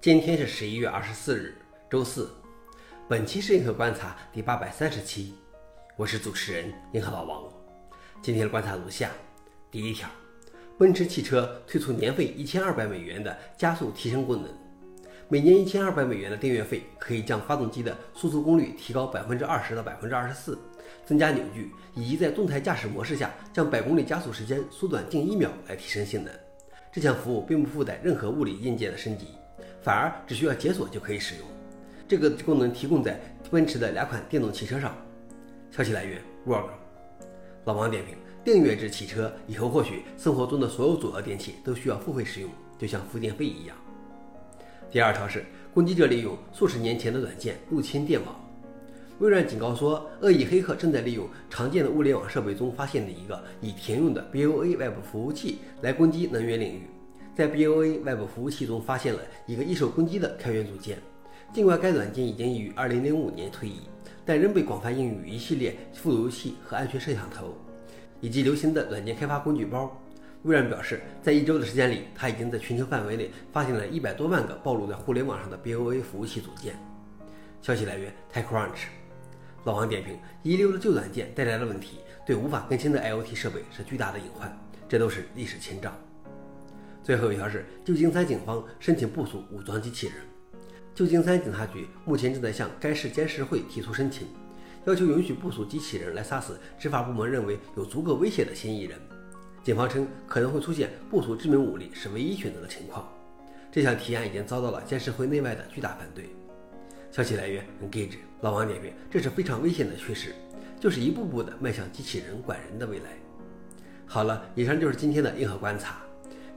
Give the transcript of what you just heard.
今天是十一月二十四日，周四。本期是银河观察第八百三十期，我是主持人银河老王。今天的观察如下：第一条，奔驰汽车推出年费一千二百美元的加速提升功能，每年一千二百美元的订阅费可以将发动机的输出功率提高百分之二十到百分之二十四，增加扭矩，以及在动态驾驶模式下将百公里加速时间缩短近一秒来提升性能。这项服务并不附带任何物理硬件的升级。反而只需要解锁就可以使用。这个功能提供在奔驰的两款电动汽车上。消息来源：Work。老王点评：订阅制汽车以后或许生活中的所有主要电器都需要付费使用，就像付电费一样。第二条是攻击者利用数十年前的软件入侵电网。微软警告说，恶意黑客正在利用常见的物联网设备中发现的一个已停用的 BOA Web 服务器来攻击能源领域。在 BOA Web 服务器中发现了一个易受攻击的开源组件，尽管该软件已经于2005年退役，但仍被广泛应用于一系列路由器和安全摄像头，以及流行的软件开发工具包。微软表示，在一周的时间里，它已经在全球范围内发现了一百多万个暴露在互联网上的 BOA 服务器组件。消息来源：TechCrunch。老王点评：遗留的旧软件带来的问题，对无法更新的 IoT 设备是巨大的隐患，这都是历史前兆。最后一条是，旧金山警方申请部署武装机器人。旧金山警察局目前正在向该市监事会提出申请，要求允许部署机器人来杀死执法部门认为有足够威胁的嫌疑人。警方称可能会出现部署致命武力是唯一选择的情况。这项提案已经遭到了监事会内外的巨大反对。消息来源：Engage。老王点评：这是非常危险的趋势，就是一步步的迈向机器人管人的未来。好了，以上就是今天的硬核观察。